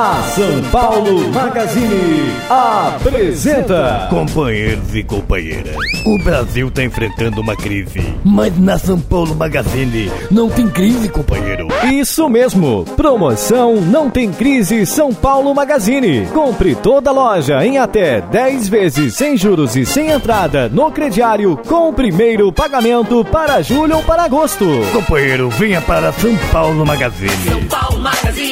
A São Paulo Magazine apresenta. Companheiros e companheiras, o Brasil está enfrentando uma crise, mas na São Paulo Magazine não tem crise, companheiro. Isso mesmo, promoção Não Tem Crise São Paulo Magazine. Compre toda a loja em até 10 vezes sem juros e sem entrada no crediário com o primeiro pagamento para julho ou para agosto. Companheiro, venha para São Paulo Magazine. São Paulo Magazine.